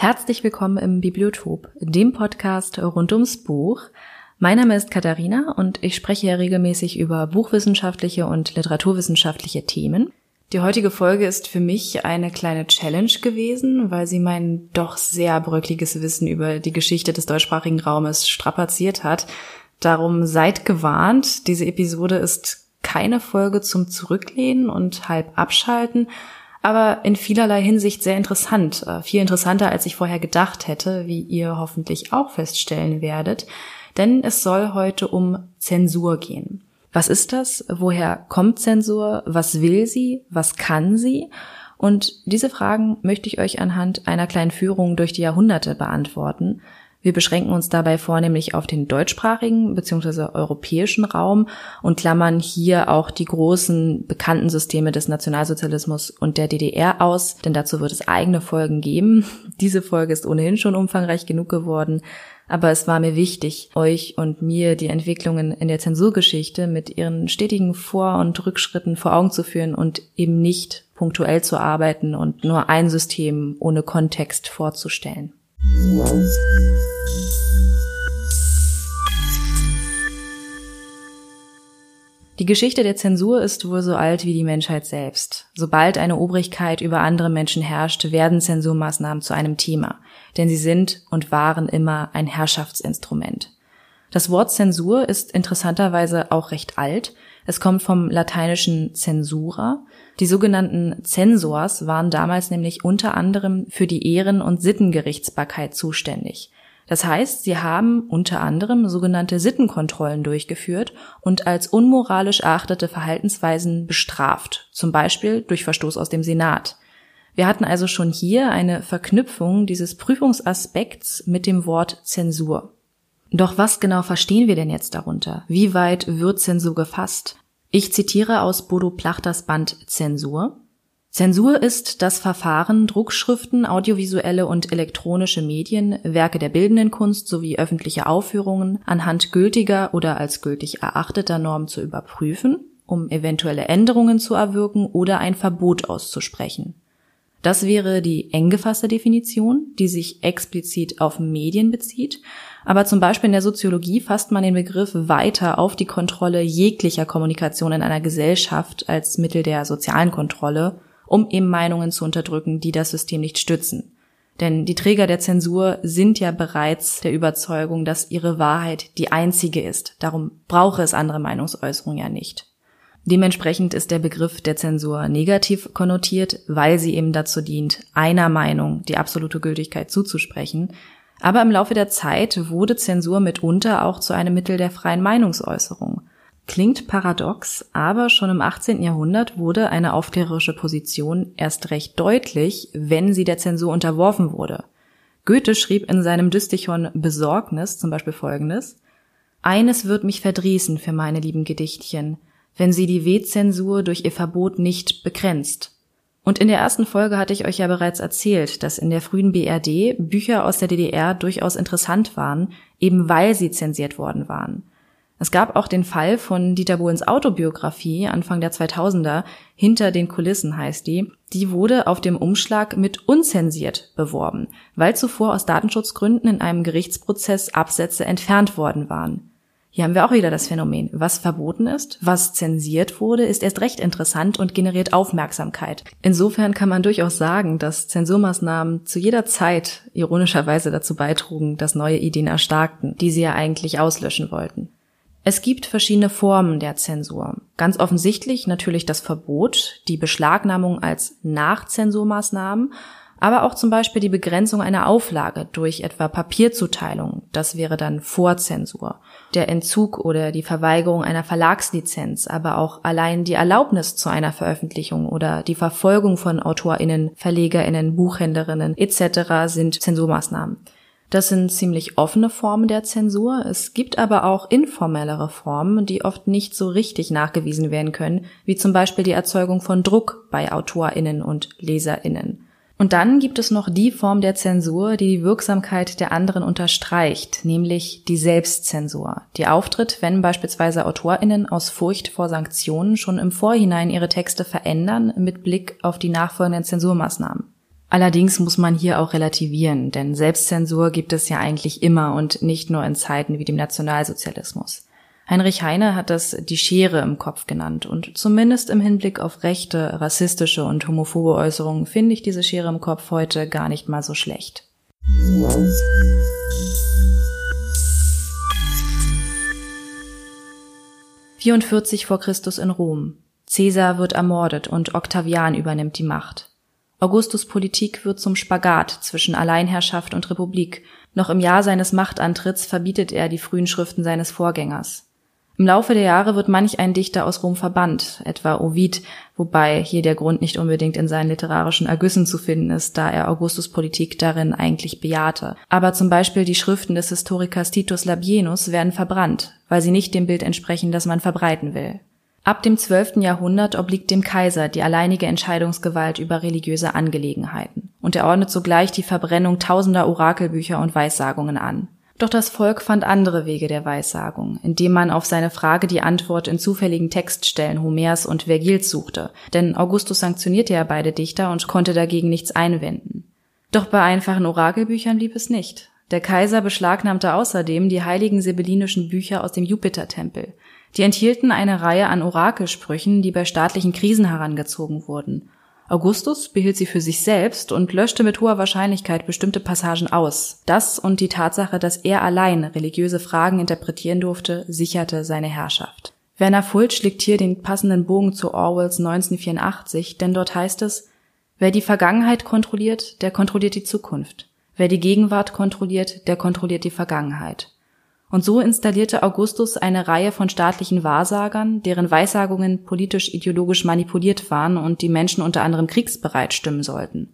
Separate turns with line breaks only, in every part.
Herzlich willkommen im Bibliotop, dem Podcast rund ums Buch. Mein Name ist Katharina und ich spreche ja regelmäßig über buchwissenschaftliche und literaturwissenschaftliche Themen. Die heutige Folge ist für mich eine kleine Challenge gewesen, weil sie mein doch sehr bröckliges Wissen über die Geschichte des deutschsprachigen Raumes strapaziert hat. Darum seid gewarnt, diese Episode ist keine Folge zum Zurücklehnen und halb abschalten, aber in vielerlei Hinsicht sehr interessant, äh, viel interessanter, als ich vorher gedacht hätte, wie ihr hoffentlich auch feststellen werdet, denn es soll heute um Zensur gehen. Was ist das? Woher kommt Zensur? Was will sie? Was kann sie? Und diese Fragen möchte ich euch anhand einer kleinen Führung durch die Jahrhunderte beantworten, wir beschränken uns dabei vornehmlich auf den deutschsprachigen bzw. europäischen Raum und klammern hier auch die großen bekannten Systeme des Nationalsozialismus und der DDR aus, denn dazu wird es eigene Folgen geben. Diese Folge ist ohnehin schon umfangreich genug geworden, aber es war mir wichtig, euch und mir die Entwicklungen in der Zensurgeschichte mit ihren stetigen Vor- und Rückschritten vor Augen zu führen und eben nicht punktuell zu arbeiten und nur ein System ohne Kontext vorzustellen. Die Geschichte der Zensur ist wohl so alt wie die Menschheit selbst. Sobald eine Obrigkeit über andere Menschen herrscht, werden Zensurmaßnahmen zu einem Thema, denn sie sind und waren immer ein Herrschaftsinstrument. Das Wort Zensur ist interessanterweise auch recht alt. Es kommt vom lateinischen censura. Die sogenannten Zensors waren damals nämlich unter anderem für die Ehren- und Sittengerichtsbarkeit zuständig. Das heißt, sie haben unter anderem sogenannte Sittenkontrollen durchgeführt und als unmoralisch erachtete Verhaltensweisen bestraft, zum Beispiel durch Verstoß aus dem Senat. Wir hatten also schon hier eine Verknüpfung dieses Prüfungsaspekts mit dem Wort Zensur. Doch was genau verstehen wir denn jetzt darunter? Wie weit wird Zensur gefasst? Ich zitiere aus Bodo Plachters Band Zensur. Zensur ist das Verfahren, Druckschriften, audiovisuelle und elektronische Medien, Werke der bildenden Kunst sowie öffentliche Aufführungen anhand gültiger oder als gültig erachteter Normen zu überprüfen, um eventuelle Änderungen zu erwirken oder ein Verbot auszusprechen. Das wäre die eng gefasste Definition, die sich explizit auf Medien bezieht, aber zum Beispiel in der Soziologie fasst man den Begriff weiter auf die Kontrolle jeglicher Kommunikation in einer Gesellschaft als Mittel der sozialen Kontrolle um eben Meinungen zu unterdrücken, die das System nicht stützen. Denn die Träger der Zensur sind ja bereits der Überzeugung, dass ihre Wahrheit die einzige ist. Darum brauche es andere Meinungsäußerungen ja nicht. Dementsprechend ist der Begriff der Zensur negativ konnotiert, weil sie eben dazu dient, einer Meinung die absolute Gültigkeit zuzusprechen. Aber im Laufe der Zeit wurde Zensur mitunter auch zu einem Mittel der freien Meinungsäußerung. Klingt paradox, aber schon im 18. Jahrhundert wurde eine aufklärerische Position erst recht deutlich, wenn sie der Zensur unterworfen wurde. Goethe schrieb in seinem Dystichon Besorgnis zum Beispiel folgendes Eines wird mich verdrießen für meine lieben Gedichtchen, wenn sie die Wehzensur durch ihr Verbot nicht begrenzt. Und in der ersten Folge hatte ich euch ja bereits erzählt, dass in der frühen BRD Bücher aus der DDR durchaus interessant waren, eben weil sie zensiert worden waren. Es gab auch den Fall von Dieter Bohlens Autobiografie Anfang der 2000er, Hinter den Kulissen heißt die. Die wurde auf dem Umschlag mit unzensiert beworben, weil zuvor aus Datenschutzgründen in einem Gerichtsprozess Absätze entfernt worden waren. Hier haben wir auch wieder das Phänomen. Was verboten ist, was zensiert wurde, ist erst recht interessant und generiert Aufmerksamkeit. Insofern kann man durchaus sagen, dass Zensurmaßnahmen zu jeder Zeit ironischerweise dazu beitrugen, dass neue Ideen erstarkten, die sie ja eigentlich auslöschen wollten. Es gibt verschiedene Formen der Zensur. Ganz offensichtlich natürlich das Verbot, die Beschlagnahmung als Nachzensurmaßnahmen aber auch zum Beispiel die Begrenzung einer Auflage durch etwa Papierzuteilung, das wäre dann Vorzensur, der Entzug oder die Verweigerung einer Verlagslizenz, aber auch allein die Erlaubnis zu einer Veröffentlichung oder die Verfolgung von Autorinnen, Verlegerinnen, Buchhändlerinnen etc. sind Zensurmaßnahmen. Das sind ziemlich offene Formen der Zensur. Es gibt aber auch informellere Formen, die oft nicht so richtig nachgewiesen werden können, wie zum Beispiel die Erzeugung von Druck bei Autorinnen und Leserinnen. Und dann gibt es noch die Form der Zensur, die die Wirksamkeit der anderen unterstreicht, nämlich die Selbstzensur, die auftritt, wenn beispielsweise Autorinnen aus Furcht vor Sanktionen schon im Vorhinein ihre Texte verändern mit Blick auf die nachfolgenden Zensurmaßnahmen. Allerdings muss man hier auch relativieren, denn Selbstzensur gibt es ja eigentlich immer und nicht nur in Zeiten wie dem Nationalsozialismus. Heinrich Heine hat das die Schere im Kopf genannt und zumindest im Hinblick auf rechte, rassistische und homophobe Äußerungen finde ich diese Schere im Kopf heute gar nicht mal so schlecht. »44 vor Christus in Rom. Caesar wird ermordet und Octavian übernimmt die Macht. Augustus Politik wird zum Spagat zwischen Alleinherrschaft und Republik. Noch im Jahr seines Machtantritts verbietet er die frühen Schriften seines Vorgängers. Im Laufe der Jahre wird manch ein Dichter aus Rom verbannt, etwa Ovid, wobei hier der Grund nicht unbedingt in seinen literarischen Ergüssen zu finden ist, da er Augustus Politik darin eigentlich bejahte. Aber zum Beispiel die Schriften des Historikers Titus Labienus werden verbrannt, weil sie nicht dem Bild entsprechen, das man verbreiten will. Ab dem 12. Jahrhundert obliegt dem Kaiser die alleinige Entscheidungsgewalt über religiöse Angelegenheiten, und er ordnet sogleich die Verbrennung tausender Orakelbücher und Weissagungen an. Doch das Volk fand andere Wege der Weissagung, indem man auf seine Frage die Antwort in zufälligen Textstellen Homers und Vergils suchte, denn Augustus sanktionierte ja beide Dichter und konnte dagegen nichts einwenden. Doch bei einfachen Orakelbüchern blieb es nicht. Der Kaiser beschlagnahmte außerdem die heiligen sibyllinischen Bücher aus dem Jupitertempel, die enthielten eine Reihe an Orakelsprüchen, die bei staatlichen Krisen herangezogen wurden. Augustus behielt sie für sich selbst und löschte mit hoher Wahrscheinlichkeit bestimmte Passagen aus. Das und die Tatsache, dass er allein religiöse Fragen interpretieren durfte, sicherte seine Herrschaft. Werner Fuld schlägt hier den passenden Bogen zu Orwells 1984, denn dort heißt es, wer die Vergangenheit kontrolliert, der kontrolliert die Zukunft. Wer die Gegenwart kontrolliert, der kontrolliert die Vergangenheit. Und so installierte Augustus eine Reihe von staatlichen Wahrsagern, deren Weissagungen politisch-ideologisch manipuliert waren und die Menschen unter anderem kriegsbereit stimmen sollten.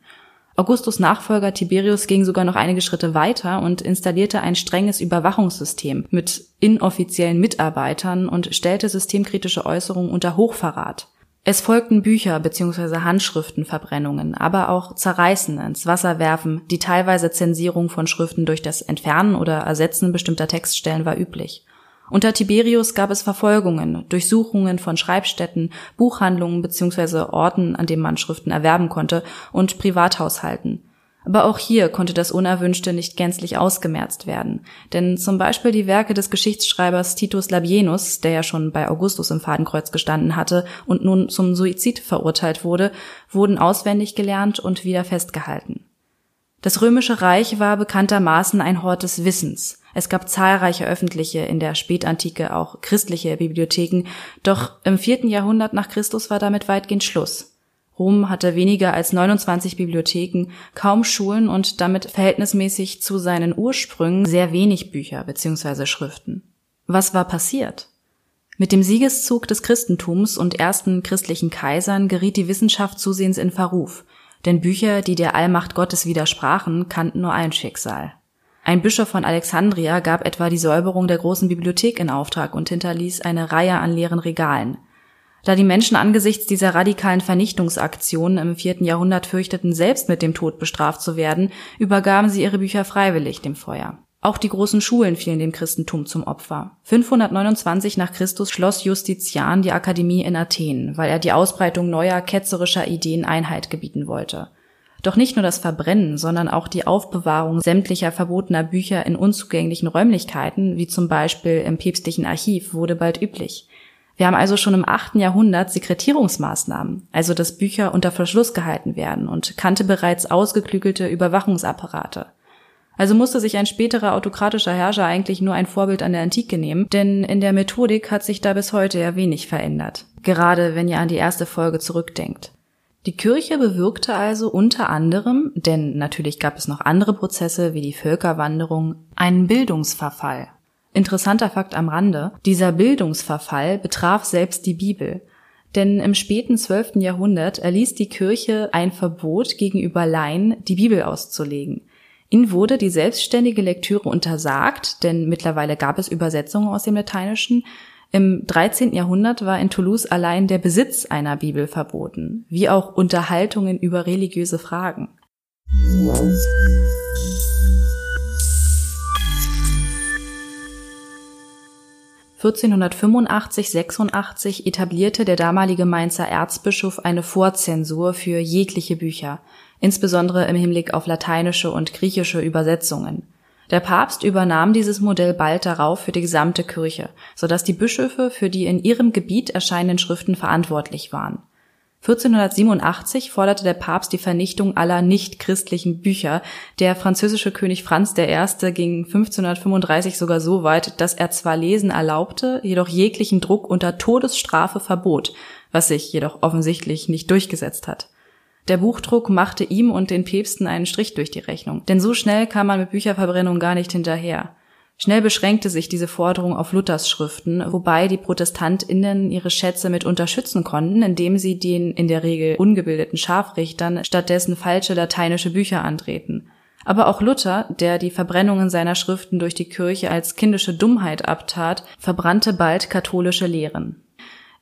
Augustus Nachfolger Tiberius ging sogar noch einige Schritte weiter und installierte ein strenges Überwachungssystem mit inoffiziellen Mitarbeitern und stellte systemkritische Äußerungen unter Hochverrat. Es folgten Bücher bzw. Handschriftenverbrennungen, aber auch Zerreißen, ins Wasser werfen, die teilweise Zensierung von Schriften durch das Entfernen oder Ersetzen bestimmter Textstellen war üblich. Unter Tiberius gab es Verfolgungen, Durchsuchungen von Schreibstätten, Buchhandlungen bzw. Orten, an denen man Schriften erwerben konnte, und Privathaushalten. Aber auch hier konnte das Unerwünschte nicht gänzlich ausgemerzt werden, denn zum Beispiel die Werke des Geschichtsschreibers Titus Labienus, der ja schon bei Augustus im Fadenkreuz gestanden hatte und nun zum Suizid verurteilt wurde, wurden auswendig gelernt und wieder festgehalten. Das Römische Reich war bekanntermaßen ein Hort des Wissens. Es gab zahlreiche öffentliche, in der Spätantike auch christliche Bibliotheken, doch im vierten Jahrhundert nach Christus war damit weitgehend Schluss. Rom hatte weniger als 29 Bibliotheken, kaum Schulen und damit verhältnismäßig zu seinen Ursprüngen sehr wenig Bücher bzw. Schriften. Was war passiert? Mit dem Siegeszug des Christentums und ersten christlichen Kaisern geriet die Wissenschaft zusehends in Verruf, denn Bücher, die der Allmacht Gottes widersprachen, kannten nur ein Schicksal. Ein Bischof von Alexandria gab etwa die Säuberung der großen Bibliothek in Auftrag und hinterließ eine Reihe an leeren Regalen. Da die Menschen angesichts dieser radikalen Vernichtungsaktionen im vierten Jahrhundert fürchteten, selbst mit dem Tod bestraft zu werden, übergaben sie ihre Bücher freiwillig dem Feuer. Auch die großen Schulen fielen dem Christentum zum Opfer. 529 nach Christus schloss Justitian die Akademie in Athen, weil er die Ausbreitung neuer ketzerischer Ideen Einheit gebieten wollte. Doch nicht nur das Verbrennen, sondern auch die Aufbewahrung sämtlicher verbotener Bücher in unzugänglichen Räumlichkeiten, wie zum Beispiel im päpstlichen Archiv, wurde bald üblich. Wir haben also schon im achten Jahrhundert Sekretierungsmaßnahmen, also dass Bücher unter Verschluss gehalten werden und kannte bereits ausgeklügelte Überwachungsapparate. Also musste sich ein späterer autokratischer Herrscher eigentlich nur ein Vorbild an der Antike nehmen, denn in der Methodik hat sich da bis heute ja wenig verändert. Gerade wenn ihr an die erste Folge zurückdenkt. Die Kirche bewirkte also unter anderem, denn natürlich gab es noch andere Prozesse wie die Völkerwanderung, einen Bildungsverfall. Interessanter Fakt am Rande, dieser Bildungsverfall betraf selbst die Bibel. Denn im späten 12. Jahrhundert erließ die Kirche ein Verbot gegenüber Laien, die Bibel auszulegen. Ihnen wurde die selbstständige Lektüre untersagt, denn mittlerweile gab es Übersetzungen aus dem Lateinischen. Im 13. Jahrhundert war in Toulouse allein der Besitz einer Bibel verboten, wie auch Unterhaltungen über religiöse Fragen. 1485-86 etablierte der damalige Mainzer Erzbischof eine Vorzensur für jegliche Bücher, insbesondere im Hinblick auf lateinische und griechische Übersetzungen. Der Papst übernahm dieses Modell bald darauf für die gesamte Kirche, so dass die Bischöfe für die in ihrem Gebiet erscheinenden Schriften verantwortlich waren 1487 forderte der Papst die Vernichtung aller nichtchristlichen Bücher. Der französische König Franz I. ging 1535 sogar so weit, dass er zwar Lesen erlaubte, jedoch jeglichen Druck unter Todesstrafe verbot, was sich jedoch offensichtlich nicht durchgesetzt hat. Der Buchdruck machte ihm und den Päpsten einen Strich durch die Rechnung, denn so schnell kam man mit Bücherverbrennung gar nicht hinterher. Schnell beschränkte sich diese Forderung auf Luthers Schriften, wobei die ProtestantInnen ihre Schätze mit unterstützen konnten, indem sie den in der Regel ungebildeten Scharfrichtern stattdessen falsche lateinische Bücher andrehten. Aber auch Luther, der die Verbrennungen seiner Schriften durch die Kirche als kindische Dummheit abtat, verbrannte bald katholische Lehren.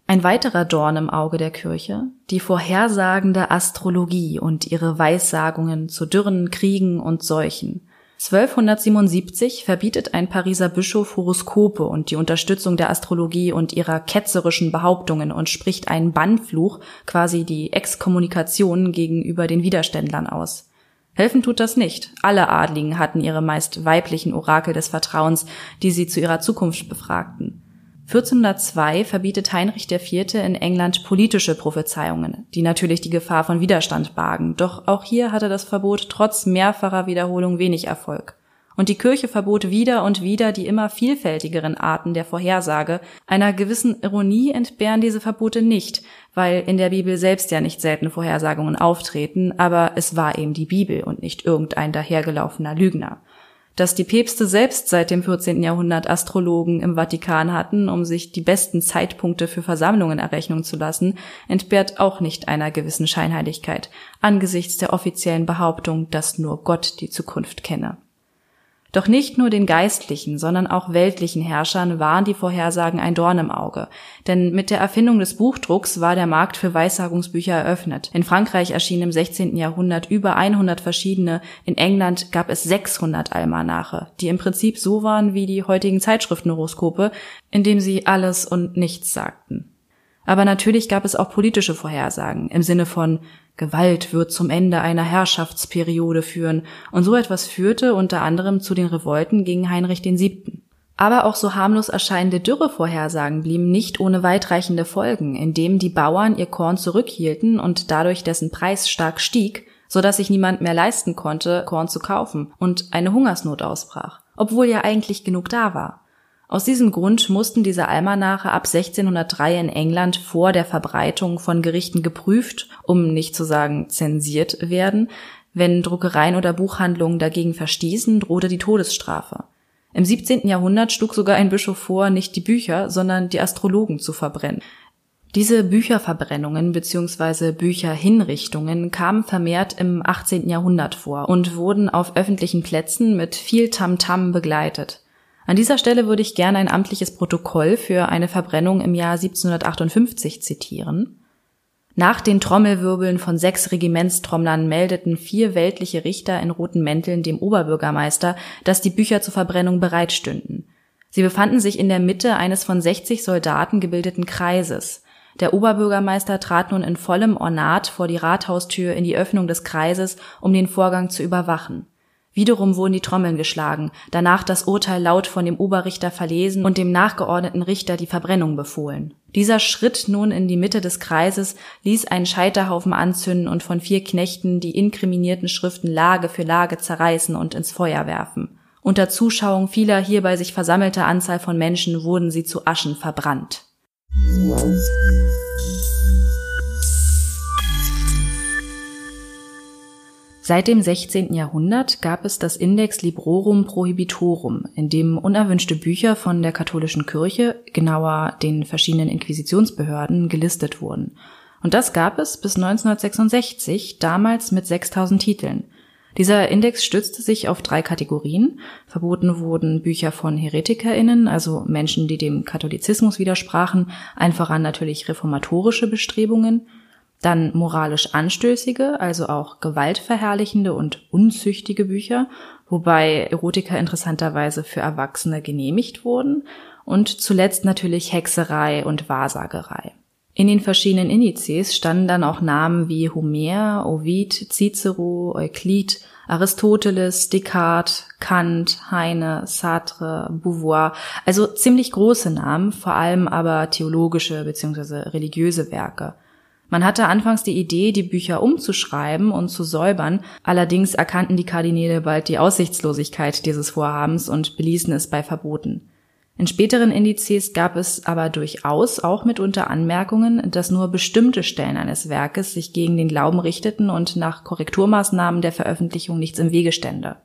Ein weiterer Dorn im Auge der Kirche, die vorhersagende Astrologie und ihre Weissagungen zu Dürren, Kriegen und Seuchen. 1277 verbietet ein Pariser Bischof Horoskope und die Unterstützung der Astrologie und ihrer ketzerischen Behauptungen und spricht einen Bannfluch, quasi die Exkommunikation gegenüber den Widerständlern aus. Helfen tut das nicht. Alle Adligen hatten ihre meist weiblichen Orakel des Vertrauens, die sie zu ihrer Zukunft befragten. 1402 verbietet Heinrich IV. in England politische Prophezeiungen, die natürlich die Gefahr von Widerstand bargen, doch auch hier hatte das Verbot trotz mehrfacher Wiederholung wenig Erfolg. Und die Kirche verbot wieder und wieder die immer vielfältigeren Arten der Vorhersage. Einer gewissen Ironie entbehren diese Verbote nicht, weil in der Bibel selbst ja nicht selten Vorhersagungen auftreten, aber es war eben die Bibel und nicht irgendein dahergelaufener Lügner dass die Päpste selbst seit dem 14. Jahrhundert Astrologen im Vatikan hatten, um sich die besten Zeitpunkte für Versammlungen errechnen zu lassen, entbehrt auch nicht einer gewissen Scheinheiligkeit angesichts der offiziellen Behauptung, dass nur Gott die Zukunft kenne. Doch nicht nur den geistlichen, sondern auch weltlichen Herrschern waren die Vorhersagen ein Dorn im Auge. Denn mit der Erfindung des Buchdrucks war der Markt für Weissagungsbücher eröffnet. In Frankreich erschienen im 16. Jahrhundert über 100 verschiedene, in England gab es 600 Almanache, die im Prinzip so waren wie die heutigen Zeitschriftenhoroskope, indem sie alles und nichts sagten. Aber natürlich gab es auch politische Vorhersagen im Sinne von Gewalt wird zum Ende einer Herrschaftsperiode führen, und so etwas führte unter anderem zu den Revolten gegen Heinrich VII. Aber auch so harmlos erscheinende Dürrevorhersagen blieben nicht ohne weitreichende Folgen, indem die Bauern ihr Korn zurückhielten und dadurch dessen Preis stark stieg, so dass sich niemand mehr leisten konnte, Korn zu kaufen und eine Hungersnot ausbrach, obwohl ja eigentlich genug da war. Aus diesem Grund mussten diese Almanache ab 1603 in England vor der Verbreitung von Gerichten geprüft, um nicht zu sagen zensiert werden. Wenn Druckereien oder Buchhandlungen dagegen verstießen, drohte die Todesstrafe. Im 17. Jahrhundert schlug sogar ein Bischof vor, nicht die Bücher, sondern die Astrologen zu verbrennen. Diese Bücherverbrennungen bzw. Bücherhinrichtungen kamen vermehrt im 18. Jahrhundert vor und wurden auf öffentlichen Plätzen mit viel Tamtam -Tam begleitet. An dieser Stelle würde ich gerne ein amtliches Protokoll für eine Verbrennung im Jahr 1758 zitieren. Nach den Trommelwirbeln von sechs Regimentstrommlern meldeten vier weltliche Richter in roten Mänteln dem Oberbürgermeister, dass die Bücher zur Verbrennung bereitstünden. Sie befanden sich in der Mitte eines von 60 Soldaten gebildeten Kreises. Der Oberbürgermeister trat nun in vollem Ornat vor die Rathaustür in die Öffnung des Kreises, um den Vorgang zu überwachen. Wiederum wurden die Trommeln geschlagen, danach das Urteil laut von dem Oberrichter verlesen und dem nachgeordneten Richter die Verbrennung befohlen. Dieser Schritt nun in die Mitte des Kreises ließ einen Scheiterhaufen anzünden und von vier Knechten die inkriminierten Schriften Lage für Lage zerreißen und ins Feuer werfen. Unter Zuschauung vieler hierbei sich versammelter Anzahl von Menschen wurden sie zu Aschen verbrannt. Seit dem 16. Jahrhundert gab es das Index Librorum Prohibitorum, in dem unerwünschte Bücher von der katholischen Kirche, genauer den verschiedenen Inquisitionsbehörden, gelistet wurden. Und das gab es bis 1966, damals mit 6000 Titeln. Dieser Index stützte sich auf drei Kategorien. Verboten wurden Bücher von HeretikerInnen, also Menschen, die dem Katholizismus widersprachen, allen voran natürlich reformatorische Bestrebungen – dann moralisch anstößige, also auch gewaltverherrlichende und unzüchtige Bücher, wobei Erotika interessanterweise für Erwachsene genehmigt wurden. Und zuletzt natürlich Hexerei und Wahrsagerei. In den verschiedenen Indizes standen dann auch Namen wie Homer, Ovid, Cicero, Euklid, Aristoteles, Descartes, Kant, Heine, Sartre, Beauvoir, also ziemlich große Namen, vor allem aber theologische bzw. religiöse Werke. Man hatte anfangs die Idee, die Bücher umzuschreiben und zu säubern, allerdings erkannten die Kardinäle bald die Aussichtslosigkeit dieses Vorhabens und beließen es bei Verboten. In späteren Indizes gab es aber durchaus auch mitunter Anmerkungen, dass nur bestimmte Stellen eines Werkes sich gegen den Glauben richteten und nach Korrekturmaßnahmen der Veröffentlichung nichts im Wege stände.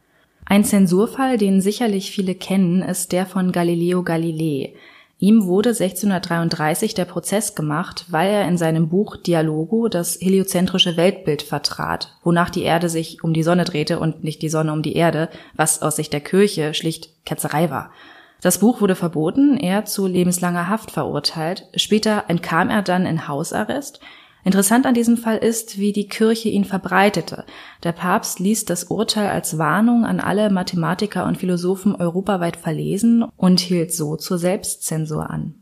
Ein Zensurfall, den sicherlich viele kennen, ist der von Galileo Galilei, Ihm wurde 1633 der Prozess gemacht, weil er in seinem Buch Dialogo das heliozentrische Weltbild vertrat, wonach die Erde sich um die Sonne drehte und nicht die Sonne um die Erde, was aus Sicht der Kirche schlicht Ketzerei war. Das Buch wurde verboten, er zu lebenslanger Haft verurteilt, später entkam er dann in Hausarrest, Interessant an diesem Fall ist, wie die Kirche ihn verbreitete. Der Papst ließ das Urteil als Warnung an alle Mathematiker und Philosophen europaweit verlesen und hielt so zur Selbstzensur an.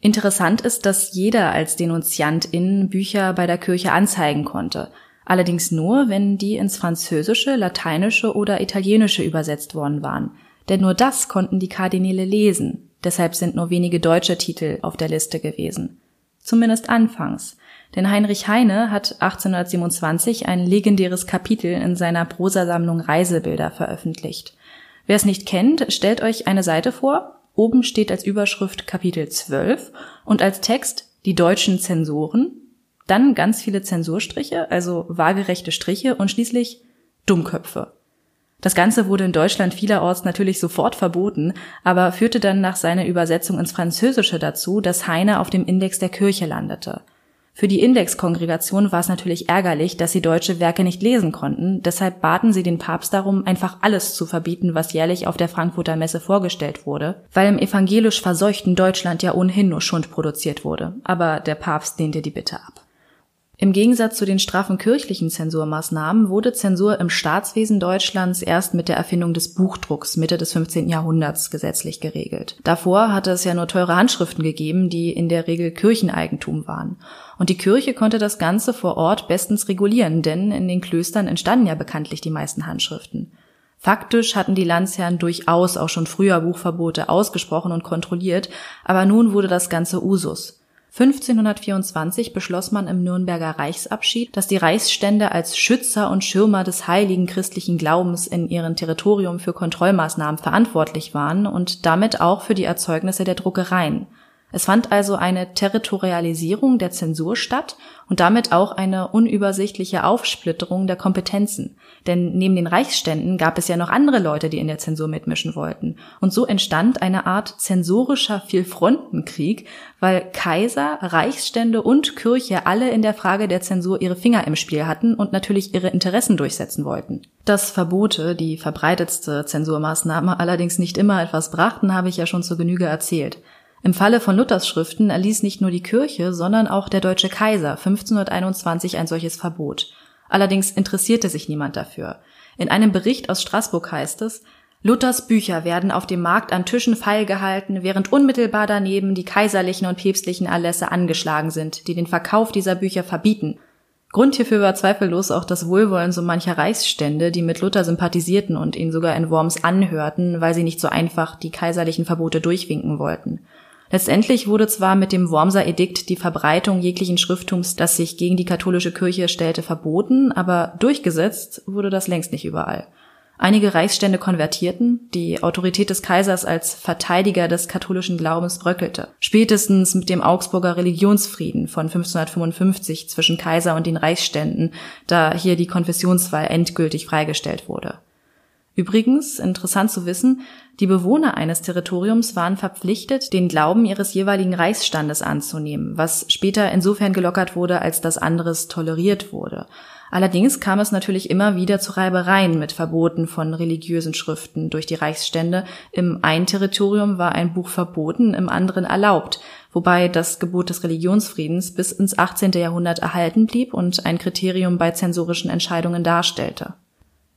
Interessant ist, dass jeder als Denunziantin Bücher bei der Kirche anzeigen konnte. Allerdings nur, wenn die ins Französische, Lateinische oder Italienische übersetzt worden waren. Denn nur das konnten die Kardinäle lesen. Deshalb sind nur wenige deutsche Titel auf der Liste gewesen. Zumindest anfangs. Denn Heinrich Heine hat 1827 ein legendäres Kapitel in seiner Prosasammlung Reisebilder veröffentlicht. Wer es nicht kennt, stellt euch eine Seite vor. Oben steht als Überschrift Kapitel 12 und als Text die deutschen Zensoren, dann ganz viele Zensurstriche, also waagerechte Striche und schließlich Dummköpfe. Das Ganze wurde in Deutschland vielerorts natürlich sofort verboten, aber führte dann nach seiner Übersetzung ins Französische dazu, dass Heine auf dem Index der Kirche landete. Für die Indexkongregation war es natürlich ärgerlich, dass sie deutsche Werke nicht lesen konnten, deshalb baten sie den Papst darum, einfach alles zu verbieten, was jährlich auf der Frankfurter Messe vorgestellt wurde, weil im evangelisch verseuchten Deutschland ja ohnehin nur Schund produziert wurde, aber der Papst lehnte die Bitte ab. Im Gegensatz zu den straffen kirchlichen Zensurmaßnahmen wurde Zensur im Staatswesen Deutschlands erst mit der Erfindung des Buchdrucks Mitte des 15. Jahrhunderts gesetzlich geregelt. Davor hatte es ja nur teure Handschriften gegeben, die in der Regel Kircheneigentum waren. Und die Kirche konnte das Ganze vor Ort bestens regulieren, denn in den Klöstern entstanden ja bekanntlich die meisten Handschriften. Faktisch hatten die Landsherren durchaus auch schon früher Buchverbote ausgesprochen und kontrolliert, aber nun wurde das Ganze Usus. 1524 beschloss man im Nürnberger Reichsabschied, dass die Reichsstände als Schützer und Schirmer des heiligen christlichen Glaubens in ihrem Territorium für Kontrollmaßnahmen verantwortlich waren und damit auch für die Erzeugnisse der Druckereien. Es fand also eine Territorialisierung der Zensur statt und damit auch eine unübersichtliche Aufsplitterung der Kompetenzen. Denn neben den Reichsständen gab es ja noch andere Leute, die in der Zensur mitmischen wollten. Und so entstand eine Art zensorischer Vielfrontenkrieg, weil Kaiser, Reichsstände und Kirche alle in der Frage der Zensur ihre Finger im Spiel hatten und natürlich ihre Interessen durchsetzen wollten. Dass Verbote, die verbreitetste Zensurmaßnahme, allerdings nicht immer etwas brachten, habe ich ja schon zur Genüge erzählt. Im Falle von Luthers Schriften erließ nicht nur die Kirche, sondern auch der deutsche Kaiser 1521 ein solches Verbot. Allerdings interessierte sich niemand dafür. In einem Bericht aus Straßburg heißt es, Luthers Bücher werden auf dem Markt an Tischen feilgehalten, während unmittelbar daneben die kaiserlichen und päpstlichen Erlässe angeschlagen sind, die den Verkauf dieser Bücher verbieten. Grund hierfür war zweifellos auch das Wohlwollen so mancher Reichsstände, die mit Luther sympathisierten und ihn sogar in Worms anhörten, weil sie nicht so einfach die kaiserlichen Verbote durchwinken wollten. Letztendlich wurde zwar mit dem Wormser Edikt die Verbreitung jeglichen Schrifttums, das sich gegen die katholische Kirche stellte, verboten, aber durchgesetzt wurde das längst nicht überall. Einige Reichsstände konvertierten, die Autorität des Kaisers als Verteidiger des katholischen Glaubens bröckelte. Spätestens mit dem Augsburger Religionsfrieden von 1555 zwischen Kaiser und den Reichsständen, da hier die Konfessionswahl endgültig freigestellt wurde. Übrigens, interessant zu wissen, die Bewohner eines Territoriums waren verpflichtet, den Glauben ihres jeweiligen Reichsstandes anzunehmen, was später insofern gelockert wurde, als das anderes toleriert wurde. Allerdings kam es natürlich immer wieder zu Reibereien mit Verboten von religiösen Schriften durch die Reichsstände. Im einen Territorium war ein Buch verboten, im anderen erlaubt, wobei das Gebot des Religionsfriedens bis ins 18. Jahrhundert erhalten blieb und ein Kriterium bei zensorischen Entscheidungen darstellte.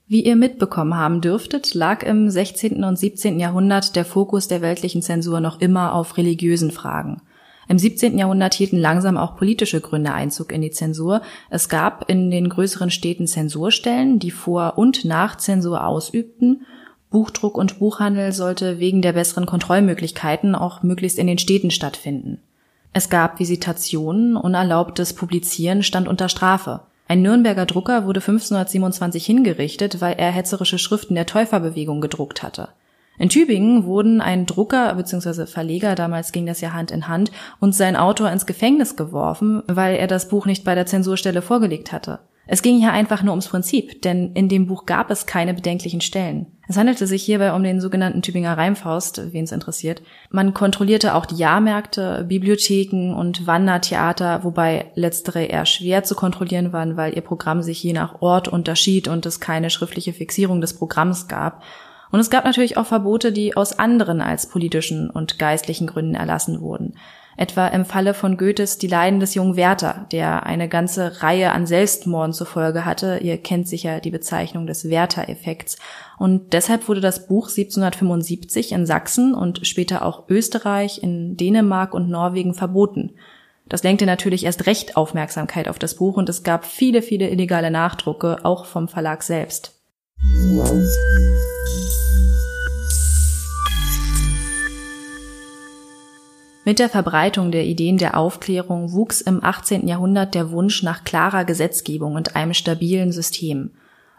Wie ihr mitbekommen haben dürftet, lag im 16. und 17. Jahrhundert der Fokus der weltlichen Zensur noch immer auf religiösen Fragen. Im 17. Jahrhundert hielten langsam auch politische Gründe Einzug in die Zensur. Es gab in den größeren Städten Zensurstellen, die vor und nach Zensur ausübten. Buchdruck und Buchhandel sollte wegen der besseren Kontrollmöglichkeiten auch möglichst in den Städten stattfinden. Es gab Visitationen, unerlaubtes Publizieren stand unter Strafe. Ein Nürnberger Drucker wurde 1527 hingerichtet, weil er hetzerische Schriften der Täuferbewegung gedruckt hatte. In Tübingen wurden ein Drucker bzw. Verleger, damals ging das ja Hand in Hand, und sein Autor ins Gefängnis geworfen, weil er das Buch nicht bei der Zensurstelle vorgelegt hatte. Es ging hier einfach nur ums Prinzip, denn in dem Buch gab es keine bedenklichen Stellen. Es handelte sich hierbei um den sogenannten Tübinger Reimfaust, wen es interessiert. Man kontrollierte auch die Jahrmärkte, Bibliotheken und Wandertheater, wobei letztere eher schwer zu kontrollieren waren, weil ihr Programm sich je nach Ort unterschied und es keine schriftliche Fixierung des Programms gab. Und es gab natürlich auch Verbote, die aus anderen als politischen und geistlichen Gründen erlassen wurden etwa im Falle von Goethes Die Leiden des jungen Werther, der eine ganze Reihe an Selbstmorden zur Folge hatte. Ihr kennt sicher die Bezeichnung des Werther-Effekts. Und deshalb wurde das Buch 1775 in Sachsen und später auch Österreich, in Dänemark und Norwegen verboten. Das lenkte natürlich erst recht Aufmerksamkeit auf das Buch und es gab viele, viele illegale Nachdrucke, auch vom Verlag selbst. Mit der Verbreitung der Ideen der Aufklärung wuchs im 18. Jahrhundert der Wunsch nach klarer Gesetzgebung und einem stabilen System.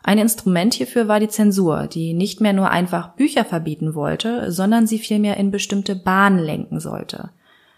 Ein Instrument hierfür war die Zensur, die nicht mehr nur einfach Bücher verbieten wollte, sondern sie vielmehr in bestimmte Bahnen lenken sollte.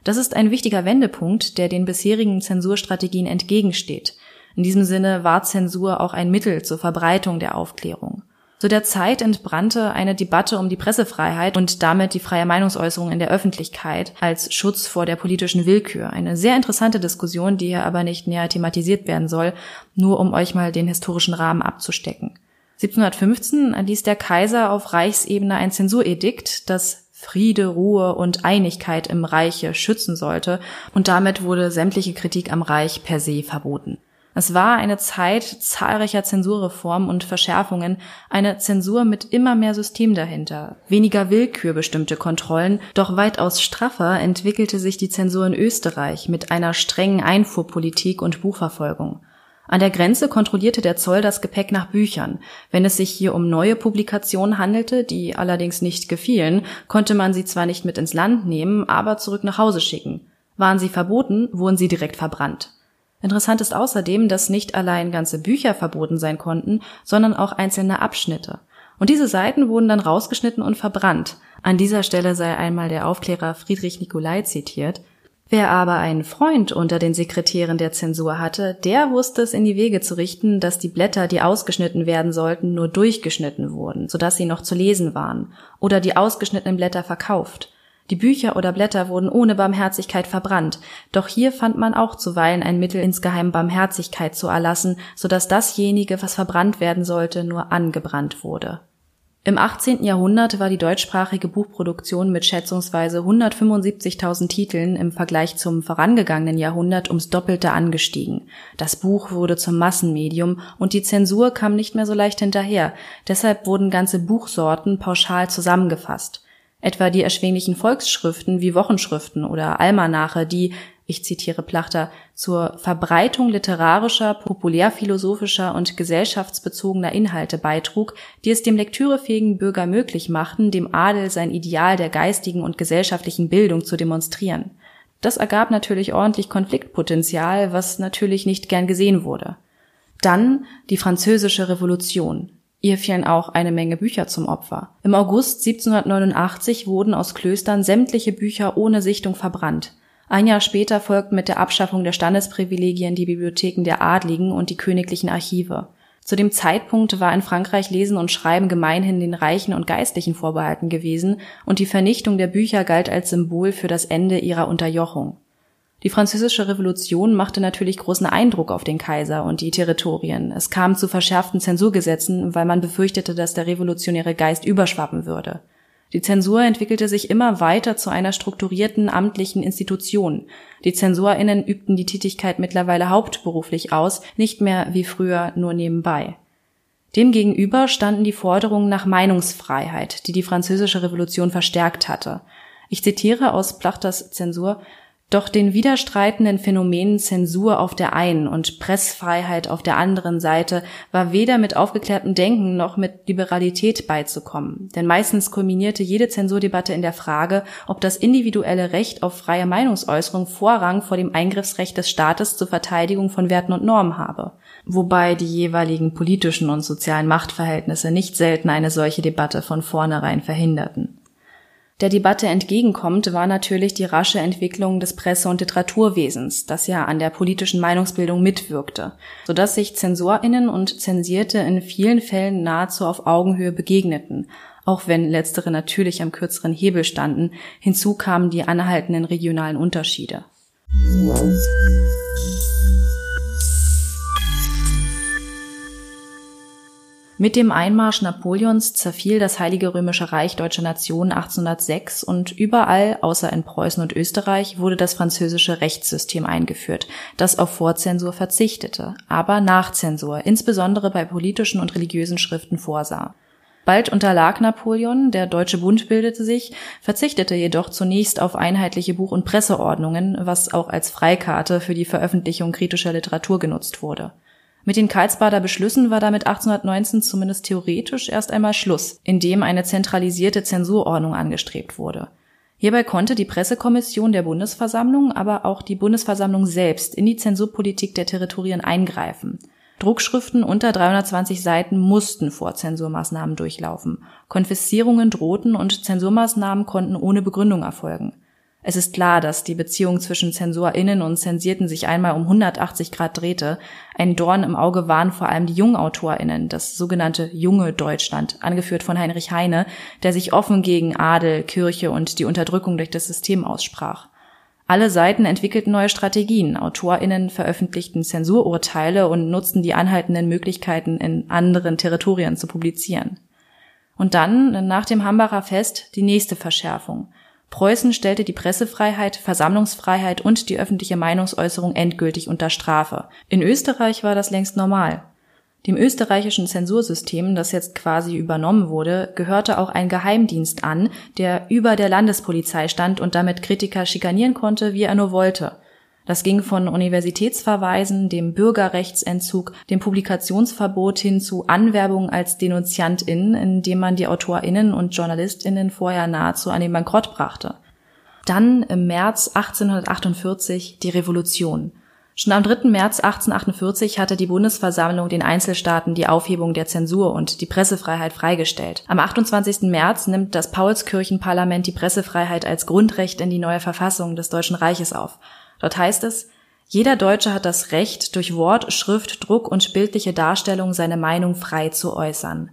Das ist ein wichtiger Wendepunkt, der den bisherigen Zensurstrategien entgegensteht. In diesem Sinne war Zensur auch ein Mittel zur Verbreitung der Aufklärung. Zu der Zeit entbrannte eine Debatte um die Pressefreiheit und damit die freie Meinungsäußerung in der Öffentlichkeit als Schutz vor der politischen Willkür. Eine sehr interessante Diskussion, die hier aber nicht näher thematisiert werden soll, nur um euch mal den historischen Rahmen abzustecken. 1715 erließ der Kaiser auf Reichsebene ein Zensuredikt, das Friede, Ruhe und Einigkeit im Reiche schützen sollte, und damit wurde sämtliche Kritik am Reich per se verboten. Es war eine Zeit zahlreicher Zensurreformen und Verschärfungen, eine Zensur mit immer mehr System dahinter, weniger willkürbestimmte Kontrollen, doch weitaus straffer entwickelte sich die Zensur in Österreich mit einer strengen Einfuhrpolitik und Buchverfolgung. An der Grenze kontrollierte der Zoll das Gepäck nach Büchern. Wenn es sich hier um neue Publikationen handelte, die allerdings nicht gefielen, konnte man sie zwar nicht mit ins Land nehmen, aber zurück nach Hause schicken. Waren sie verboten, wurden sie direkt verbrannt. Interessant ist außerdem, dass nicht allein ganze Bücher verboten sein konnten, sondern auch einzelne Abschnitte. Und diese Seiten wurden dann rausgeschnitten und verbrannt. An dieser Stelle sei einmal der Aufklärer Friedrich Nicolai zitiert. Wer aber einen Freund unter den Sekretären der Zensur hatte, der wusste es in die Wege zu richten, dass die Blätter, die ausgeschnitten werden sollten, nur durchgeschnitten wurden, sodass sie noch zu lesen waren, oder die ausgeschnittenen Blätter verkauft. Die Bücher oder Blätter wurden ohne Barmherzigkeit verbrannt, doch hier fand man auch zuweilen ein Mittel insgeheim Barmherzigkeit zu erlassen, so dass dasjenige, was verbrannt werden sollte, nur angebrannt wurde. Im 18. Jahrhundert war die deutschsprachige Buchproduktion mit schätzungsweise 175.000 Titeln im Vergleich zum vorangegangenen Jahrhundert ums Doppelte angestiegen. Das Buch wurde zum Massenmedium und die Zensur kam nicht mehr so leicht hinterher. Deshalb wurden ganze Buchsorten pauschal zusammengefasst etwa die erschwinglichen Volksschriften wie Wochenschriften oder Almanache, die, ich zitiere Plachter, zur Verbreitung literarischer, populärphilosophischer und gesellschaftsbezogener Inhalte beitrug, die es dem lektürefähigen Bürger möglich machten, dem Adel sein Ideal der geistigen und gesellschaftlichen Bildung zu demonstrieren. Das ergab natürlich ordentlich Konfliktpotenzial, was natürlich nicht gern gesehen wurde. Dann die französische Revolution. Ihr fielen auch eine Menge Bücher zum Opfer. Im August 1789 wurden aus Klöstern sämtliche Bücher ohne Sichtung verbrannt. Ein Jahr später folgten mit der Abschaffung der Standesprivilegien die Bibliotheken der Adligen und die königlichen Archive. Zu dem Zeitpunkt war in Frankreich Lesen und Schreiben gemeinhin den Reichen und Geistlichen vorbehalten gewesen, und die Vernichtung der Bücher galt als Symbol für das Ende ihrer Unterjochung. Die französische Revolution machte natürlich großen Eindruck auf den Kaiser und die Territorien. Es kam zu verschärften Zensurgesetzen, weil man befürchtete, dass der revolutionäre Geist überschwappen würde. Die Zensur entwickelte sich immer weiter zu einer strukturierten amtlichen Institution. Die ZensorInnen übten die Tätigkeit mittlerweile hauptberuflich aus, nicht mehr wie früher nur nebenbei. Demgegenüber standen die Forderungen nach Meinungsfreiheit, die die französische Revolution verstärkt hatte. Ich zitiere aus Plachters Zensur doch den widerstreitenden Phänomenen Zensur auf der einen und Pressfreiheit auf der anderen Seite war weder mit aufgeklärtem Denken noch mit Liberalität beizukommen. Denn meistens kulminierte jede Zensurdebatte in der Frage, ob das individuelle Recht auf freie Meinungsäußerung Vorrang vor dem Eingriffsrecht des Staates zur Verteidigung von Werten und Normen habe. Wobei die jeweiligen politischen und sozialen Machtverhältnisse nicht selten eine solche Debatte von vornherein verhinderten der Debatte entgegenkommt, war natürlich die rasche Entwicklung des Presse- und Literaturwesens, das ja an der politischen Meinungsbildung mitwirkte, so dass sich Zensorinnen und Zensierte in vielen Fällen nahezu auf Augenhöhe begegneten, auch wenn letztere natürlich am kürzeren Hebel standen, hinzu kamen die anhaltenden regionalen Unterschiede. Mit dem Einmarsch Napoleons zerfiel das Heilige Römische Reich Deutscher Nation 1806 und überall, außer in Preußen und Österreich, wurde das französische Rechtssystem eingeführt, das auf Vorzensur verzichtete, aber Nachzensur, insbesondere bei politischen und religiösen Schriften vorsah. Bald unterlag Napoleon, der Deutsche Bund bildete sich, verzichtete jedoch zunächst auf einheitliche Buch- und Presseordnungen, was auch als Freikarte für die Veröffentlichung kritischer Literatur genutzt wurde. Mit den Karlsbader Beschlüssen war damit 1819 zumindest theoretisch erst einmal Schluss, indem eine zentralisierte Zensurordnung angestrebt wurde. Hierbei konnte die Pressekommission der Bundesversammlung, aber auch die Bundesversammlung selbst in die Zensurpolitik der Territorien eingreifen. Druckschriften unter 320 Seiten mussten vor Zensurmaßnahmen durchlaufen. Konfiszierungen drohten und Zensurmaßnahmen konnten ohne Begründung erfolgen. Es ist klar, dass die Beziehung zwischen ZensorInnen und Zensierten sich einmal um 180 Grad drehte. Ein Dorn im Auge waren vor allem die JungautorInnen, das sogenannte junge Deutschland, angeführt von Heinrich Heine, der sich offen gegen Adel, Kirche und die Unterdrückung durch das System aussprach. Alle Seiten entwickelten neue Strategien. AutorInnen veröffentlichten Zensururteile und nutzten die anhaltenden Möglichkeiten, in anderen Territorien zu publizieren. Und dann, nach dem Hambacher Fest, die nächste Verschärfung – Preußen stellte die Pressefreiheit, Versammlungsfreiheit und die öffentliche Meinungsäußerung endgültig unter Strafe. In Österreich war das längst normal. Dem österreichischen Zensursystem, das jetzt quasi übernommen wurde, gehörte auch ein Geheimdienst an, der über der Landespolizei stand und damit Kritiker schikanieren konnte, wie er nur wollte. Das ging von Universitätsverweisen, dem Bürgerrechtsentzug, dem Publikationsverbot hin zu Anwerbung als Denunziantin, indem man die AutorInnen und JournalistInnen vorher nahezu an den Bankrott brachte. Dann im März 1848 die Revolution. Schon am 3. März 1848 hatte die Bundesversammlung den Einzelstaaten die Aufhebung der Zensur und die Pressefreiheit freigestellt. Am 28. März nimmt das Paulskirchenparlament die Pressefreiheit als Grundrecht in die neue Verfassung des Deutschen Reiches auf. Dort heißt es, jeder Deutsche hat das Recht, durch Wort, Schrift, Druck und bildliche Darstellung seine Meinung frei zu äußern.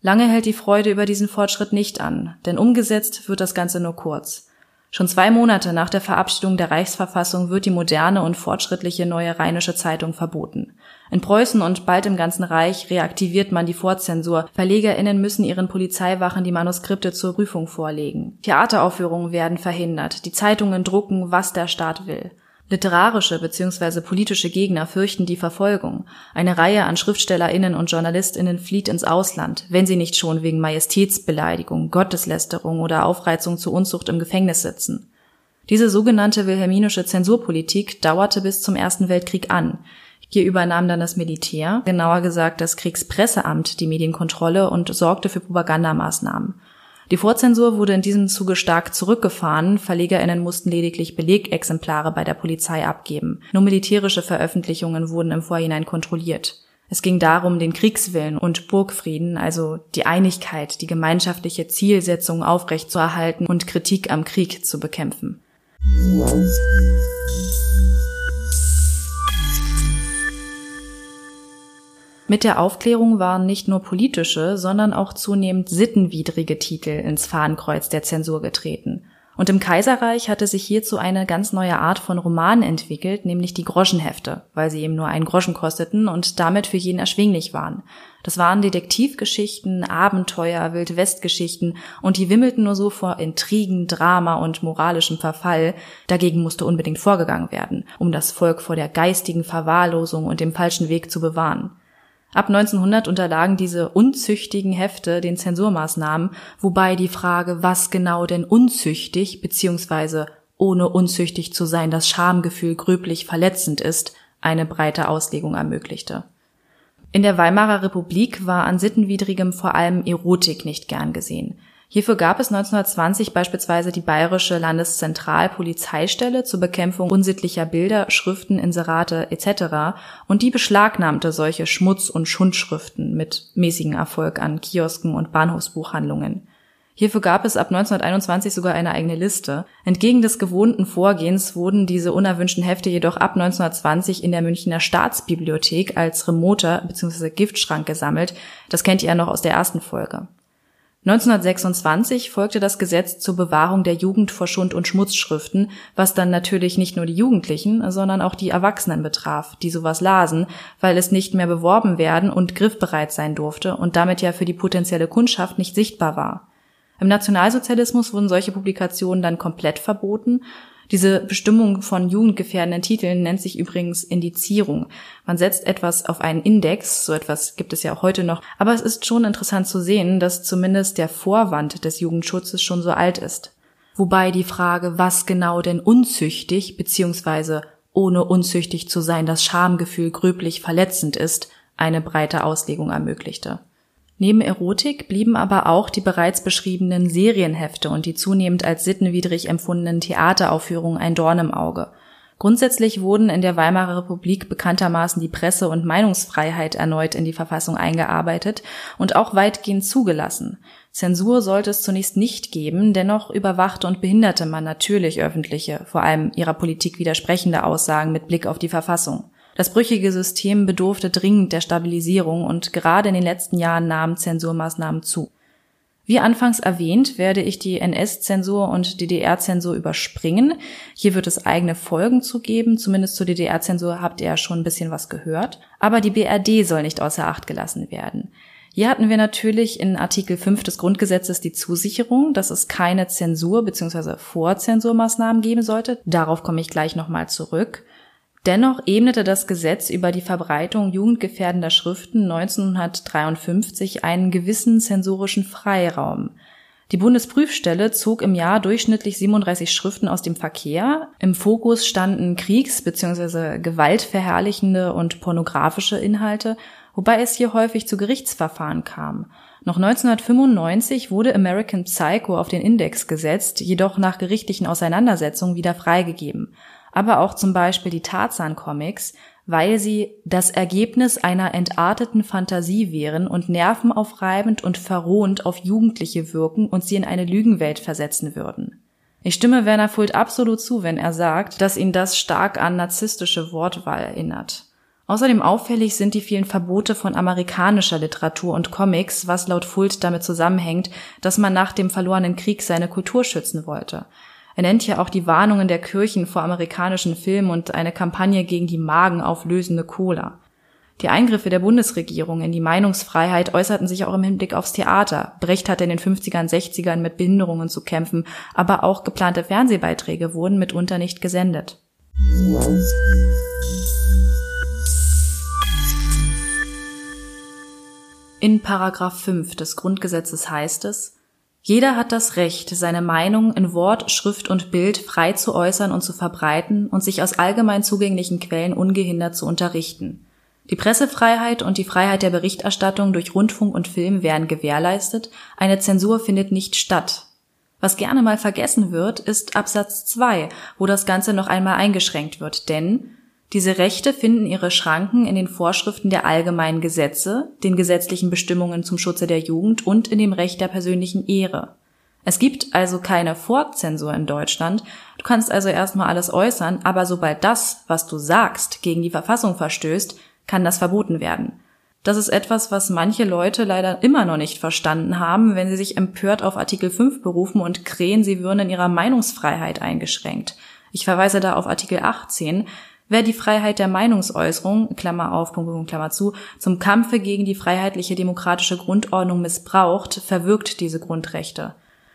Lange hält die Freude über diesen Fortschritt nicht an, denn umgesetzt wird das Ganze nur kurz. Schon zwei Monate nach der Verabschiedung der Reichsverfassung wird die moderne und fortschrittliche neue Rheinische Zeitung verboten. In Preußen und bald im ganzen Reich reaktiviert man die Vorzensur. VerlegerInnen müssen ihren Polizeiwachen die Manuskripte zur Prüfung vorlegen. Theateraufführungen werden verhindert. Die Zeitungen drucken, was der Staat will. Literarische bzw. politische Gegner fürchten die Verfolgung. Eine Reihe an SchriftstellerInnen und JournalistInnen flieht ins Ausland, wenn sie nicht schon wegen Majestätsbeleidigung, Gotteslästerung oder Aufreizung zur Unzucht im Gefängnis sitzen. Diese sogenannte wilhelminische Zensurpolitik dauerte bis zum Ersten Weltkrieg an. Hier übernahm dann das Militär, genauer gesagt das Kriegspresseamt, die Medienkontrolle und sorgte für Propagandamaßnahmen. Die Vorzensur wurde in diesem Zuge stark zurückgefahren, VerlegerInnen mussten lediglich Belegexemplare bei der Polizei abgeben. Nur militärische Veröffentlichungen wurden im Vorhinein kontrolliert. Es ging darum, den Kriegswillen und Burgfrieden, also die Einigkeit, die gemeinschaftliche Zielsetzung aufrechtzuerhalten und Kritik am Krieg zu bekämpfen. Mit der Aufklärung waren nicht nur politische, sondern auch zunehmend sittenwidrige Titel ins Fahnenkreuz der Zensur getreten. Und im Kaiserreich hatte sich hierzu eine ganz neue Art von Roman entwickelt, nämlich die Groschenhefte, weil sie eben nur einen Groschen kosteten und damit für jeden erschwinglich waren. Das waren Detektivgeschichten, Abenteuer, Wildwestgeschichten und die wimmelten nur so vor Intrigen, Drama und moralischem Verfall. Dagegen musste unbedingt vorgegangen werden, um das Volk vor der geistigen Verwahrlosung und dem falschen Weg zu bewahren. Ab 1900 unterlagen diese unzüchtigen Hefte den Zensurmaßnahmen, wobei die Frage, was genau denn unzüchtig bzw. ohne unzüchtig zu sein das Schamgefühl gröblich verletzend ist, eine breite Auslegung ermöglichte. In der Weimarer Republik war an sittenwidrigem vor allem Erotik nicht gern gesehen. Hierfür gab es 1920 beispielsweise die Bayerische Landeszentralpolizeistelle zur Bekämpfung unsittlicher Bilder, Schriften, Inserate etc. und die beschlagnahmte solche Schmutz- und Schundschriften mit mäßigem Erfolg an Kiosken und Bahnhofsbuchhandlungen. Hierfür gab es ab 1921 sogar eine eigene Liste. Entgegen des gewohnten Vorgehens wurden diese unerwünschten Hefte jedoch ab 1920 in der Münchner Staatsbibliothek als Remoter bzw. Giftschrank gesammelt. Das kennt ihr ja noch aus der ersten Folge. 1926 folgte das Gesetz zur Bewahrung der Jugend vor Schund- und Schmutzschriften, was dann natürlich nicht nur die Jugendlichen, sondern auch die Erwachsenen betraf, die sowas lasen, weil es nicht mehr beworben werden und griffbereit sein durfte und damit ja für die potenzielle Kundschaft nicht sichtbar war. Im Nationalsozialismus wurden solche Publikationen dann komplett verboten diese Bestimmung von jugendgefährdenden Titeln nennt sich übrigens Indizierung. Man setzt etwas auf einen Index, so etwas gibt es ja auch heute noch, aber es ist schon interessant zu sehen, dass zumindest der Vorwand des Jugendschutzes schon so alt ist. Wobei die Frage, was genau denn unzüchtig bzw. ohne unzüchtig zu sein das Schamgefühl gröblich verletzend ist, eine breite Auslegung ermöglichte. Neben Erotik blieben aber auch die bereits beschriebenen Serienhefte und die zunehmend als sittenwidrig empfundenen Theateraufführungen ein Dorn im Auge. Grundsätzlich wurden in der Weimarer Republik bekanntermaßen die Presse- und Meinungsfreiheit erneut in die Verfassung eingearbeitet und auch weitgehend zugelassen. Zensur sollte es zunächst nicht geben, dennoch überwachte und behinderte man natürlich öffentliche, vor allem ihrer Politik widersprechende Aussagen mit Blick auf die Verfassung. Das brüchige System bedurfte dringend der Stabilisierung und gerade in den letzten Jahren nahmen Zensurmaßnahmen zu. Wie anfangs erwähnt, werde ich die NS-Zensur und DDR-Zensur überspringen. Hier wird es eigene Folgen zu geben. Zumindest zur DDR-Zensur habt ihr ja schon ein bisschen was gehört. Aber die BRD soll nicht außer Acht gelassen werden. Hier hatten wir natürlich in Artikel 5 des Grundgesetzes die Zusicherung, dass es keine Zensur bzw. Vorzensurmaßnahmen geben sollte. Darauf komme ich gleich nochmal zurück. Dennoch ebnete das Gesetz über die Verbreitung jugendgefährdender Schriften 1953 einen gewissen zensorischen Freiraum. Die Bundesprüfstelle zog im Jahr durchschnittlich 37 Schriften aus dem Verkehr. Im Fokus standen kriegs- bzw. gewaltverherrlichende und pornografische Inhalte, wobei es hier häufig zu Gerichtsverfahren kam. Noch 1995 wurde American Psycho auf den Index gesetzt, jedoch nach gerichtlichen Auseinandersetzungen wieder freigegeben aber auch zum Beispiel die Tarzan-Comics, weil sie das Ergebnis einer entarteten Fantasie wären und nervenaufreibend und verrohend auf Jugendliche wirken und sie in eine Lügenwelt versetzen würden. Ich stimme Werner Fult absolut zu, wenn er sagt, dass ihn das stark an narzisstische Wortwahl erinnert. Außerdem auffällig sind die vielen Verbote von amerikanischer Literatur und Comics, was laut Fult damit zusammenhängt, dass man nach dem verlorenen Krieg seine Kultur schützen wollte. Er nennt ja auch die Warnungen der Kirchen vor amerikanischen Filmen und eine Kampagne gegen die magenauflösende Cola. Die Eingriffe der Bundesregierung in die Meinungsfreiheit äußerten sich auch im Hinblick aufs Theater. Brecht hatte in den 50ern, 60ern mit Behinderungen zu kämpfen, aber auch geplante Fernsehbeiträge wurden mitunter nicht gesendet. In Paragraph 5 des Grundgesetzes heißt es, jeder hat das Recht, seine Meinung in Wort, Schrift und Bild frei zu äußern und zu verbreiten und sich aus allgemein zugänglichen Quellen ungehindert zu unterrichten. Die Pressefreiheit und die Freiheit der Berichterstattung durch Rundfunk und Film werden gewährleistet, eine Zensur findet nicht statt. Was gerne mal vergessen wird, ist Absatz 2, wo das Ganze noch einmal eingeschränkt wird, denn Diese Rechte finden ihre Schranken in den Vorschriften der allgemeinen Gesetze, den gesetzlichen Bestimmungen zum Schutze der Jugend und in dem Recht der persönlichen Ehre. Es gibt also keine Vorzensur in Deutschland. Du kannst also erstmal alles äußern, aber sobald das, was du sagst, gegen die Verfassung verstößt, kann das verboten werden. Das ist etwas, was manche Leute leider immer noch nicht verstanden haben, wenn sie sich empört auf Artikel 5 berufen und krähen, sie würden in ihrer Meinungsfreiheit eingeschränkt. Ich verweise da auf Artikel 18. Wer die Freiheit der Meinungsäußerung, Klammer auf, Punkt, Klammer zu, zum Kampfe gegen die freiheitliche demokratische Grundordnung missbraucht, verwirkt diese Grundrechte.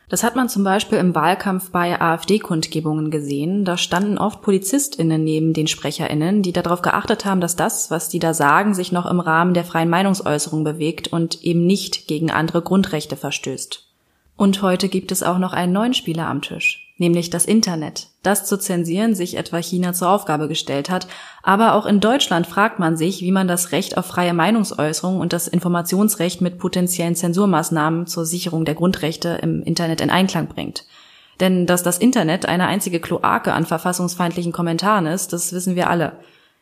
Das hat man zum Beispiel im Wahlkampf bei AfD-Kundgebungen gesehen. Da standen oft PolizistInnen neben den SprecherInnen, die darauf geachtet haben, dass das, was die da sagen, sich noch im Rahmen der freien Meinungsäußerung bewegt und eben nicht gegen andere Grundrechte verstößt. Und heute gibt es auch noch einen neuen Spieler am Tisch, nämlich das Internet, das zu zensieren sich etwa China zur Aufgabe gestellt hat. Aber auch in Deutschland fragt man sich, wie man das Recht auf freie Meinungsäußerung und das Informationsrecht mit potenziellen Zensurmaßnahmen zur Sicherung der Grundrechte im Internet in Einklang bringt. Denn dass das Internet eine einzige Kloake an verfassungsfeindlichen Kommentaren ist, das wissen wir alle.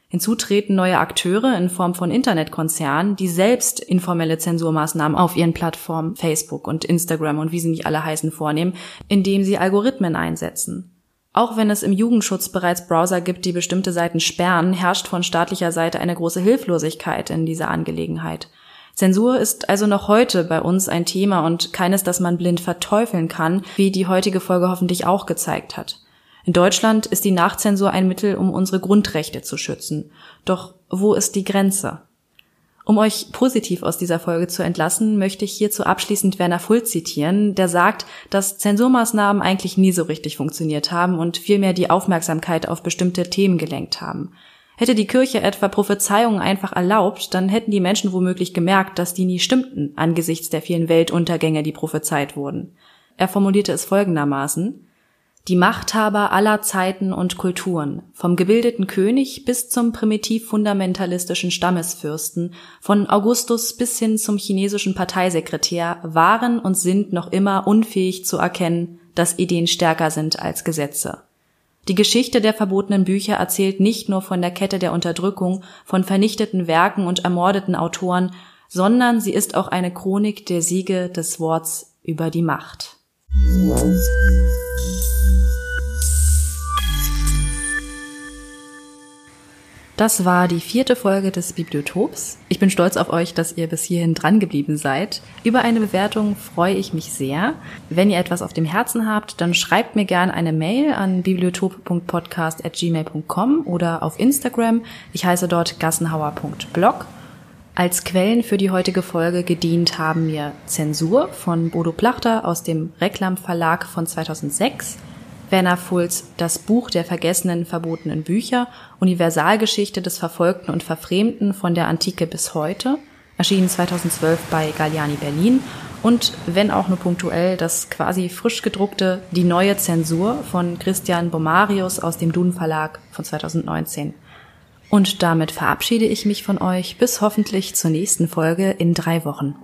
Hinzu treten neue Akteure in Form von Internetkonzernen, die selbst informelle Zensurmaßnahmen auf ihren Plattformen Facebook und Instagram und wie sie nicht alle heißen vornehmen, indem sie Algorithmen einsetzen. Auch wenn es im Jugendschutz bereits Browser gibt, die bestimmte Seiten sperren, herrscht von staatlicher Seite eine große Hilflosigkeit in dieser Angelegenheit. Zensur ist also noch heute bei uns ein Thema und keines, das man blind verteufeln kann, wie die heutige Folge hoffentlich auch gezeigt hat. In Deutschland ist die Nachzensur ein Mittel, um unsere Grundrechte zu schützen. Doch wo ist die Grenze? Um euch positiv aus dieser Folge zu entlassen, möchte ich hierzu abschließend Werner Full zitieren, der sagt, dass Zensurmaßnahmen eigentlich nie so richtig funktioniert haben und vielmehr die Aufmerksamkeit auf bestimmte Themen gelenkt haben. Hätte die Kirche etwa Prophezeiungen einfach erlaubt, dann hätten die Menschen womöglich gemerkt, dass die nie stimmten angesichts der vielen Weltuntergänge, die prophezeit wurden. Er formulierte es folgendermaßen die Machthaber aller Zeiten und Kulturen, vom gebildeten König bis zum primitiv fundamentalistischen Stammesfürsten, von Augustus bis hin zum chinesischen Parteisekretär, waren und sind noch immer unfähig zu erkennen, dass Ideen stärker sind als Gesetze. Die Geschichte der verbotenen Bücher erzählt nicht nur von der Kette der Unterdrückung, von vernichteten Werken und ermordeten Autoren, sondern sie ist auch eine Chronik der Siege des Worts über die Macht. Das war die vierte Folge des Bibliotops. Ich bin stolz auf euch, dass ihr bis hierhin dran geblieben seid. Über eine Bewertung freue ich mich sehr. Wenn ihr etwas auf dem Herzen habt, dann schreibt mir gerne eine Mail an bibliotop.podcast.gmail.com oder auf Instagram. Ich heiße dort gassenhauer.blog. Als Quellen für die heutige Folge gedient haben mir Zensur von Bodo Plachter aus dem Reklam Verlag von 2006, Werner Fulz Das Buch der vergessenen, verbotenen Bücher, Universalgeschichte des Verfolgten und Verfremden von der Antike bis heute, erschienen 2012 bei Galliani Berlin und, wenn auch nur punktuell, das quasi frisch gedruckte Die neue Zensur von Christian Bomarius aus dem Duden Verlag von 2019. Und damit verabschiede ich mich von euch bis hoffentlich zur nächsten Folge in drei Wochen.